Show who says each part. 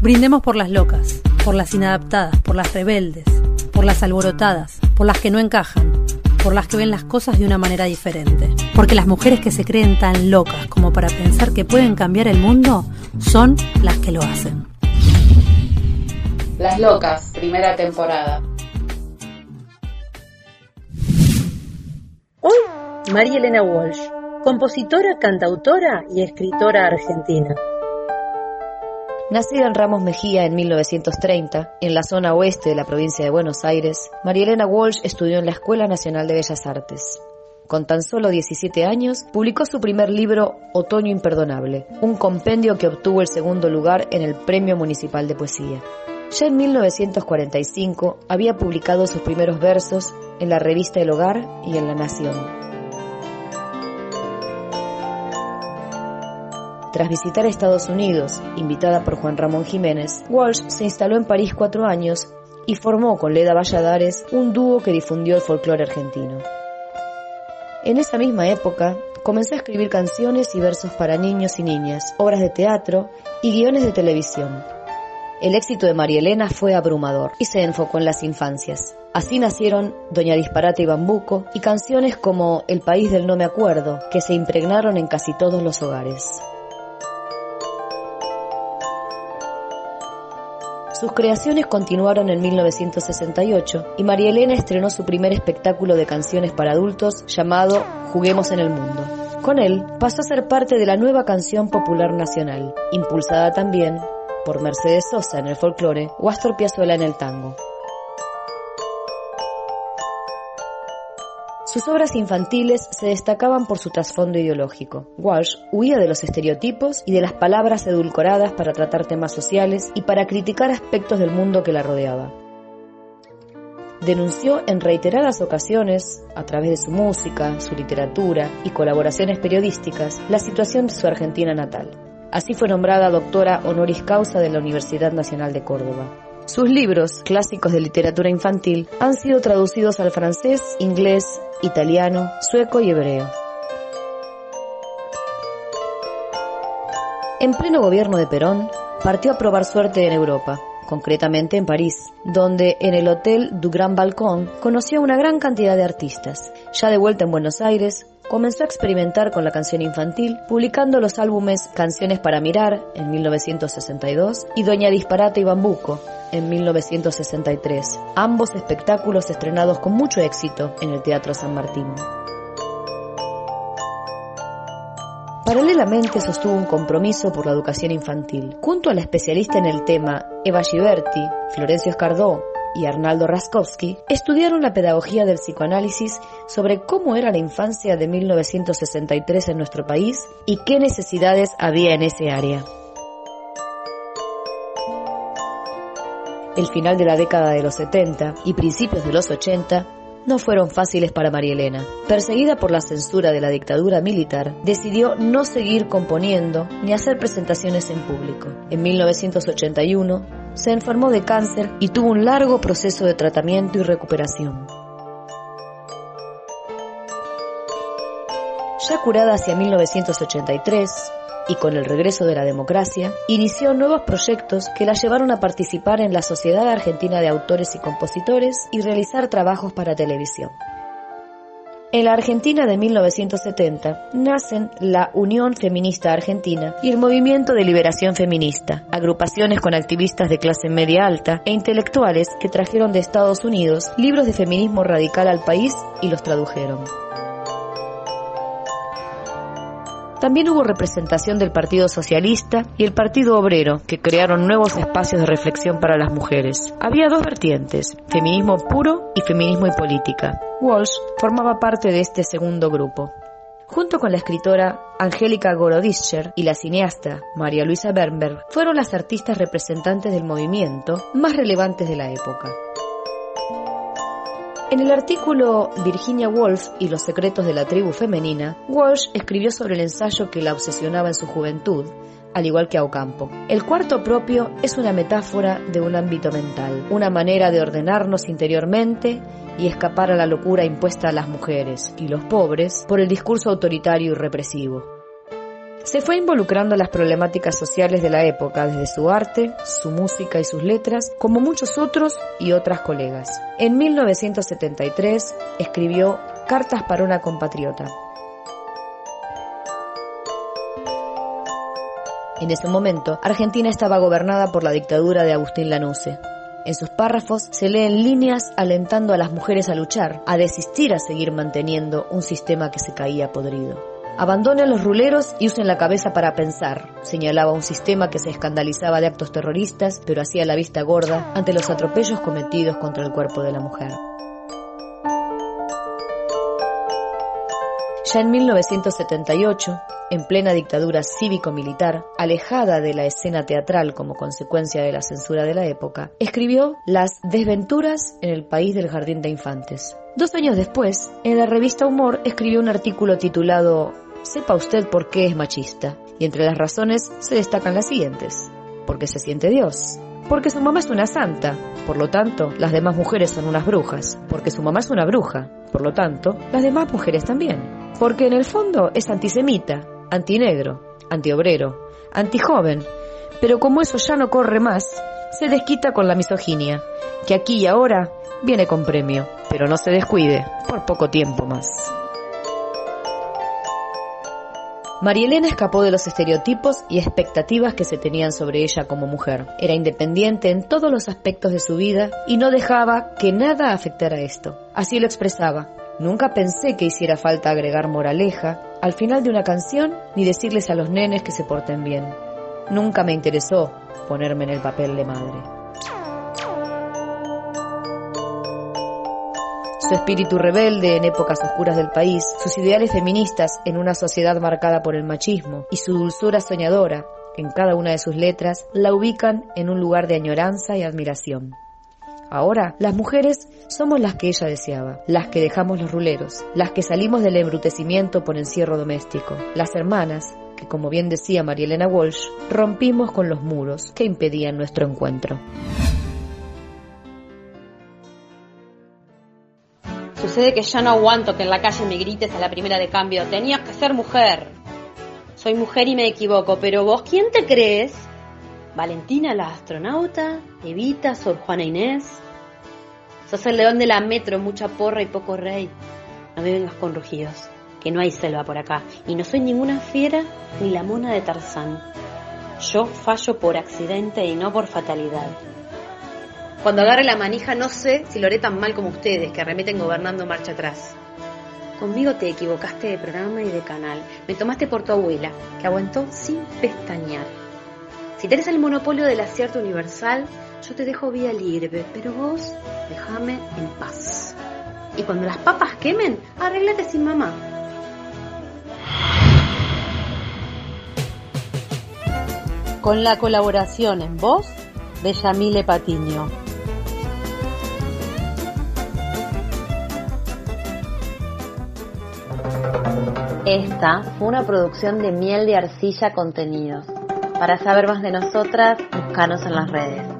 Speaker 1: Brindemos por las locas, por las inadaptadas, por las rebeldes, por las alborotadas, por las que no encajan, por las que ven las cosas de una manera diferente. Porque las mujeres que se creen tan locas como para pensar que pueden cambiar el mundo son las que lo hacen.
Speaker 2: Las Locas, primera temporada.
Speaker 3: Hoy, María Elena Walsh, compositora, cantautora y escritora argentina.
Speaker 4: Nacida en Ramos Mejía en 1930, en la zona oeste de la provincia de Buenos Aires, María Elena Walsh estudió en la Escuela Nacional de Bellas Artes. Con tan solo 17 años, publicó su primer libro Otoño Imperdonable, un compendio que obtuvo el segundo lugar en el Premio Municipal de Poesía. Ya en 1945 había publicado sus primeros versos en la revista El Hogar y en La Nación. Tras visitar Estados Unidos, invitada por Juan Ramón Jiménez, Walsh se instaló en París cuatro años y formó con Leda Valladares un dúo que difundió el folclore argentino. En esa misma época, comenzó a escribir canciones y versos para niños y niñas, obras de teatro y guiones de televisión. El éxito de María Elena fue abrumador y se enfocó en las infancias. Así nacieron Doña Disparate y Bambuco y canciones como El País del No Me Acuerdo, que se impregnaron en casi todos los hogares. Sus creaciones continuaron en 1968 y María Elena estrenó su primer espectáculo de canciones para adultos llamado Juguemos en el Mundo. Con él pasó a ser parte de la nueva canción popular nacional, impulsada también por Mercedes Sosa en el folclore o Astor Piazzolla en el tango. Sus obras infantiles se destacaban por su trasfondo ideológico. Walsh huía de los estereotipos y de las palabras edulcoradas para tratar temas sociales y para criticar aspectos del mundo que la rodeaba. Denunció en reiteradas ocasiones, a través de su música, su literatura y colaboraciones periodísticas, la situación de su Argentina natal. Así fue nombrada doctora honoris causa de la Universidad Nacional de Córdoba. Sus libros, clásicos de literatura infantil, han sido traducidos al francés, inglés, italiano, sueco y hebreo. En pleno gobierno de Perón, partió a probar suerte en Europa, concretamente en París, donde en el Hotel du Grand Balcón conoció a una gran cantidad de artistas. Ya de vuelta en Buenos Aires, comenzó a experimentar con la canción infantil, publicando los álbumes Canciones para Mirar en 1962 y Doña Disparate y Bambuco en 1963, ambos espectáculos estrenados con mucho éxito en el Teatro San Martín. Paralelamente sostuvo un compromiso por la educación infantil. Junto a la especialista en el tema Eva Giberti, Florencio Escardó y Arnaldo Raskowski estudiaron la pedagogía del psicoanálisis sobre cómo era la infancia de 1963 en nuestro país y qué necesidades había en ese área. El final de la década de los 70 y principios de los 80 no fueron fáciles para María Elena. Perseguida por la censura de la dictadura militar, decidió no seguir componiendo ni hacer presentaciones en público. En 1981 se enfermó de cáncer y tuvo un largo proceso de tratamiento y recuperación. Ya curada hacia 1983 y con el regreso de la democracia, inició nuevos proyectos que la llevaron a participar en la Sociedad Argentina de Autores y Compositores y realizar trabajos para televisión. En la Argentina de 1970 nacen la Unión Feminista Argentina y el Movimiento de Liberación Feminista, agrupaciones con activistas de clase media alta e intelectuales que trajeron de Estados Unidos libros de feminismo radical al país y los tradujeron. También hubo representación del Partido Socialista y el Partido Obrero, que crearon nuevos espacios de reflexión para las mujeres. Había dos vertientes, feminismo puro y feminismo y política. Walsh formaba parte de este segundo grupo. Junto con la escritora Angélica Gorodischer y la cineasta María Luisa Bernberg, fueron las artistas representantes del movimiento más relevantes de la época. En el artículo Virginia Woolf y los secretos de la tribu femenina, Walsh escribió sobre el ensayo que la obsesionaba en su juventud, al igual que a Ocampo. El cuarto propio es una metáfora de un ámbito mental, una manera de ordenarnos interiormente y escapar a la locura impuesta a las mujeres y los pobres por el discurso autoritario y represivo. Se fue involucrando en las problemáticas sociales de la época desde su arte, su música y sus letras, como muchos otros y otras colegas. En 1973 escribió Cartas para una compatriota. En ese momento, Argentina estaba gobernada por la dictadura de Agustín Lanusse. En sus párrafos se leen líneas alentando a las mujeres a luchar, a desistir a seguir manteniendo un sistema que se caía podrido. Abandonen los ruleros y usen la cabeza para pensar, señalaba un sistema que se escandalizaba de actos terroristas, pero hacía la vista gorda ante los atropellos cometidos contra el cuerpo de la mujer. Ya en 1978, en plena dictadura cívico-militar, alejada de la escena teatral como consecuencia de la censura de la época, escribió Las desventuras en el país del jardín de infantes. Dos años después, en la revista Humor escribió un artículo titulado sepa usted por qué es machista. Y entre las razones se destacan las siguientes. Porque se siente Dios. Porque su mamá es una santa. Por lo tanto, las demás mujeres son unas brujas. Porque su mamá es una bruja. Por lo tanto, las demás mujeres también. Porque en el fondo es antisemita, antinegro, antiobrero, antijoven. Pero como eso ya no corre más, se desquita con la misoginia, que aquí y ahora viene con premio. Pero no se descuide, por poco tiempo más. María Elena escapó de los estereotipos y expectativas que se tenían sobre ella como mujer. Era independiente en todos los aspectos de su vida y no dejaba que nada afectara esto. Así lo expresaba. Nunca pensé que hiciera falta agregar moraleja al final de una canción ni decirles a los nenes que se porten bien. Nunca me interesó ponerme en el papel de madre. Su espíritu rebelde en épocas oscuras del país, sus ideales feministas en una sociedad marcada por el machismo y su dulzura soñadora en cada una de sus letras la ubican en un lugar de añoranza y admiración. Ahora, las mujeres somos las que ella deseaba, las que dejamos los ruleros, las que salimos del embrutecimiento por encierro doméstico, las hermanas que, como bien decía María Elena Walsh, rompimos con los muros que impedían nuestro encuentro.
Speaker 5: Sucede que ya no aguanto que en la calle me grites a la primera de cambio, tenías que ser mujer. Soy mujer y me equivoco, pero vos, ¿quién te crees? ¿Valentina la astronauta? ¿Evita, Sor Juana Inés? Sos el león de la metro, mucha porra y poco rey. No me vengas con rugidos, que no hay selva por acá. Y no soy ninguna fiera ni la mona de Tarzán. Yo fallo por accidente y no por fatalidad. Cuando agarre la manija no sé si lo haré tan mal como ustedes, que arremeten gobernando marcha atrás. Conmigo te equivocaste de programa y de canal. Me tomaste por tu abuela, que aguantó sin pestañear. Si tenés el monopolio del acierto universal, yo te dejo vía libre, pero vos déjame en paz. Y cuando las papas quemen, arréglate sin mamá.
Speaker 1: Con la colaboración en voz de Yamile Patiño.
Speaker 2: Esta fue una producción de Miel de Arcilla Contenidos. Para saber más de nosotras, búscanos en las redes.